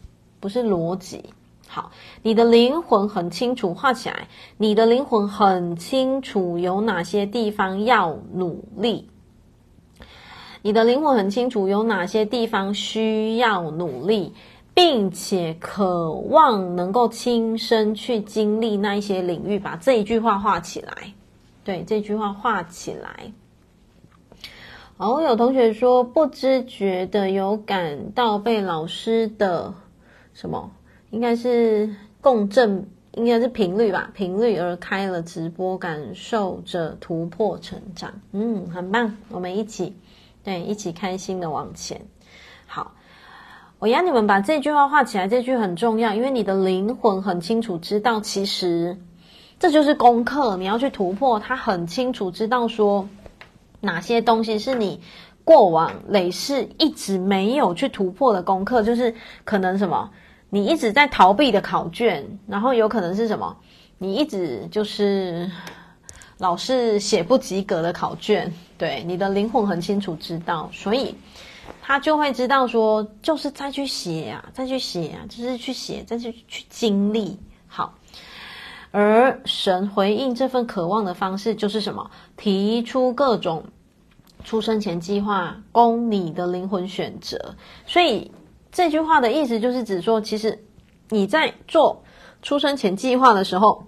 不是逻辑。好，你的灵魂很清楚，画起来。你的灵魂很清楚有哪些地方要努力。你的灵魂很清楚有哪些地方需要努力，并且渴望能够亲身去经历那一些领域。把这一句话画起来，对，这句话画起来。哦，有同学说不知觉的有感到被老师的什么，应该是共振，应该是频率吧，频率而开了直播，感受着突破成长。嗯，很棒，我们一起。对，一起开心的往前。好，我要你们把这句话画起来，这句很重要，因为你的灵魂很清楚知道，其实这就是功课，你要去突破。他很清楚知道说，哪些东西是你过往累世一直没有去突破的功课，就是可能什么，你一直在逃避的考卷，然后有可能是什么？你一直就是老是写不及格的考卷，对，你的灵魂很清楚知道，所以他就会知道说，就是再去写啊，再去写啊，就是去写，再去去经历。好，而神回应这份渴望的方式就是什么？提出各种出生前计划，供你的灵魂选择。所以这句话的意思就是指说，其实你在做。出生前计划的时候，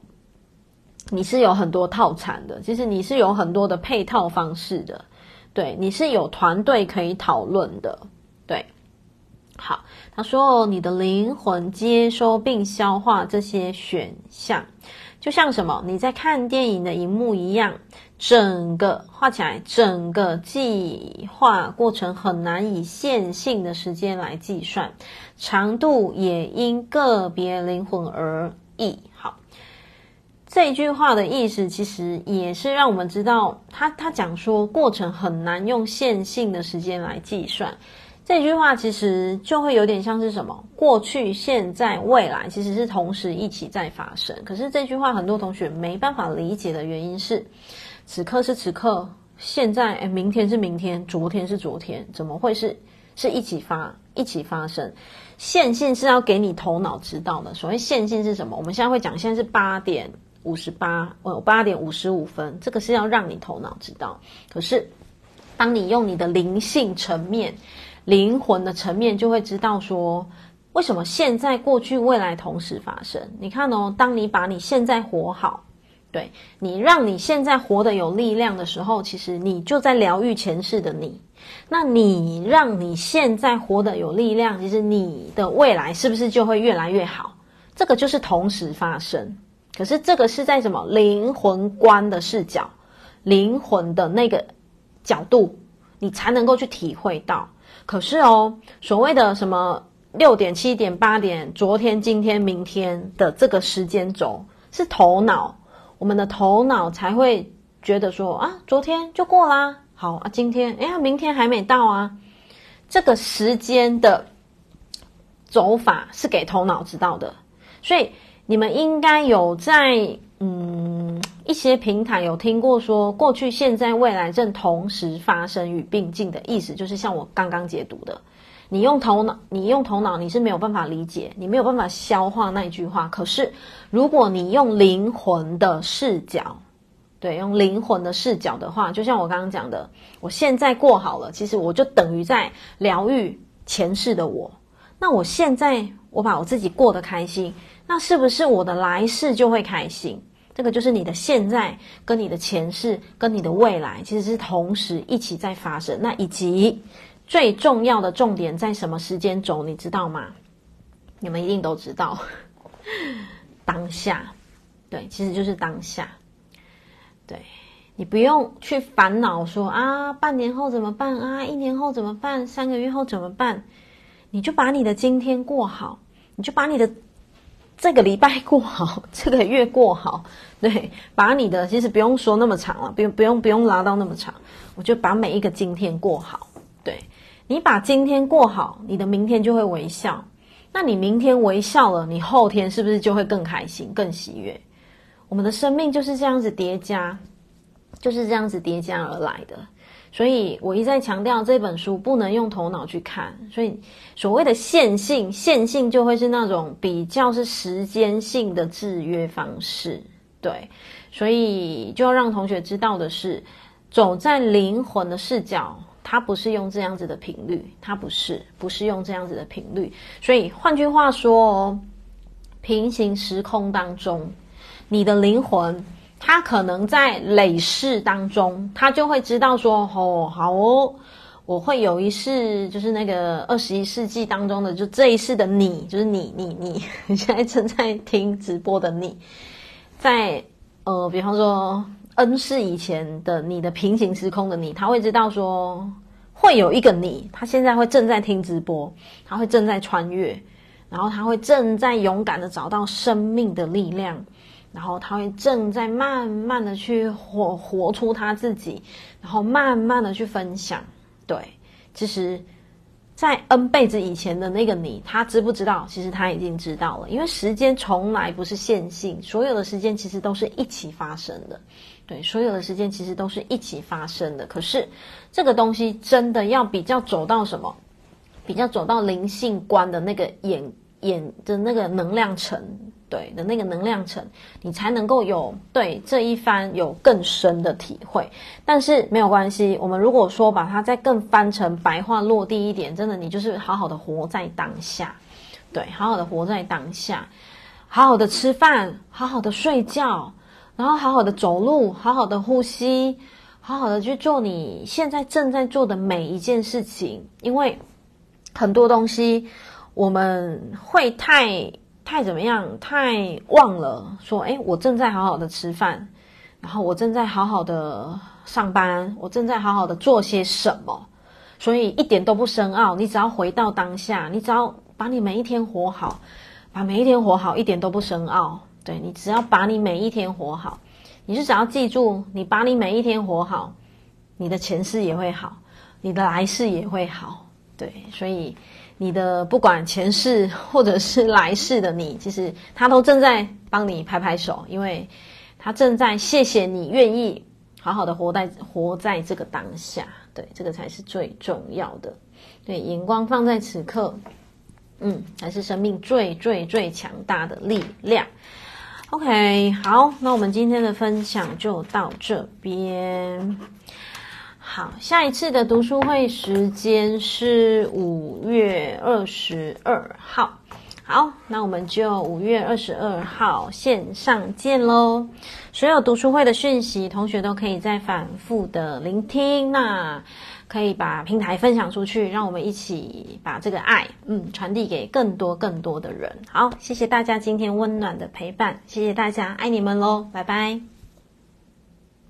你是有很多套餐的，其实你是有很多的配套方式的，对，你是有团队可以讨论的，对。好，他说你的灵魂接收并消化这些选项，就像什么？你在看电影的荧幕一样，整个画起来，整个计划过程很难以线性的时间来计算。长度也因个别灵魂而异。好，这句话的意思其实也是让我们知道，他他讲说过程很难用线性的时间来计算。这句话其实就会有点像是什么？过去、现在、未来其实是同时一起在发生。可是这句话很多同学没办法理解的原因是，此刻是此刻，现在，诶，明天是明天，昨天是昨天，怎么会是是一起发一起发生？线性是要给你头脑知道的。所谓线性是什么？我们现在会讲，现在是八点五十八，哦，八点五十五分，这个是要让你头脑知道。可是，当你用你的灵性层面、灵魂的层面，就会知道说，为什么现在、过去、未来同时发生？你看哦，当你把你现在活好，对，你让你现在活得有力量的时候，其实你就在疗愈前世的你。那你让你现在活得有力量，其实你的未来是不是就会越来越好？这个就是同时发生。可是这个是在什么灵魂观的视角，灵魂的那个角度，你才能够去体会到。可是哦，所谓的什么六点、七点、八点，昨天、今天、明天的这个时间轴，是头脑，我们的头脑才会觉得说啊，昨天就过啦。好啊，今天哎呀，明天还没到啊。这个时间的走法是给头脑知道的，所以你们应该有在嗯一些平台有听过说，过去、现在、未来正同时发生与并进的意思，就是像我刚刚解读的，你用头脑，你用头脑你是没有办法理解，你没有办法消化那句话。可是如果你用灵魂的视角，对，用灵魂的视角的话，就像我刚刚讲的，我现在过好了，其实我就等于在疗愈前世的我。那我现在我把我自己过得开心，那是不是我的来世就会开心？这个就是你的现在跟你的前世跟你的未来，其实是同时一起在发生。那以及最重要的重点在什么时间轴，你知道吗？你们一定都知道，当下。对，其实就是当下。对，你不用去烦恼说啊，半年后怎么办啊？一年后怎么办？三个月后怎么办？你就把你的今天过好，你就把你的这个礼拜过好，这个月过好。*laughs* 对，把你的其实不用说那么长了，不用不用不用拉到那么长，我就把每一个今天过好。对，你把今天过好，你的明天就会微笑。那你明天微笑了，你后天是不是就会更开心、更喜悦？我们的生命就是这样子叠加，就是这样子叠加而来的。所以我一再强调，这本书不能用头脑去看。所以所谓的线性，线性就会是那种比较是时间性的制约方式。对，所以就要让同学知道的是，走在灵魂的视角，它不是用这样子的频率，它不是，不是用这样子的频率。所以换句话说哦，平行时空当中。你的灵魂，他可能在累世当中，他就会知道说，哦，好哦，我会有一世，就是那个二十一世纪当中的，就这一世的你，就是你，你，你，你 *laughs* 现在正在听直播的你，在呃，比方说 N 世以前的你的平行时空的你，他会知道说，会有一个你，他现在会正在听直播，他会正在穿越，然后他会正在勇敢的找到生命的力量。然后他会正在慢慢的去活活出他自己，然后慢慢的去分享。对，其实在 N 辈子以前的那个你，他知不知道？其实他已经知道了，因为时间从来不是线性，所有的时间其实都是一起发生的。对，所有的时间其实都是一起发生的。可是这个东西真的要比较走到什么？比较走到灵性观的那个眼眼的那个能量层。对的那个能量层，你才能够有对这一番有更深的体会。但是没有关系，我们如果说把它再更翻成白话落地一点，真的，你就是好好的活在当下，对，好好的活在当下，好好的吃饭，好好的睡觉，然后好好的走路，好好的呼吸，好好的去做你现在正在做的每一件事情。因为很多东西我们会太。太怎么样？太忘了说，诶，我正在好好的吃饭，然后我正在好好的上班，我正在好好的做些什么，所以一点都不深奥。你只要回到当下，你只要把你每一天活好，把每一天活好，一点都不深奥。对，你只要把你每一天活好，你就只要记住，你把你每一天活好，你的前世也会好，你的来世也会好。对，所以。你的不管前世或者是来世的你，其实他都正在帮你拍拍手，因为他正在谢谢你愿意好好的活在活在这个当下，对，这个才是最重要的。对，眼光放在此刻，嗯，才是生命最最最强大的力量。OK，好，那我们今天的分享就到这边。好，下一次的读书会时间是五月二十二号。好，那我们就五月二十二号线上见喽。所有读书会的讯息，同学都可以再反复的聆听。那可以把平台分享出去，让我们一起把这个爱，嗯，传递给更多更多的人。好，谢谢大家今天温暖的陪伴，谢谢大家，爱你们喽，拜拜。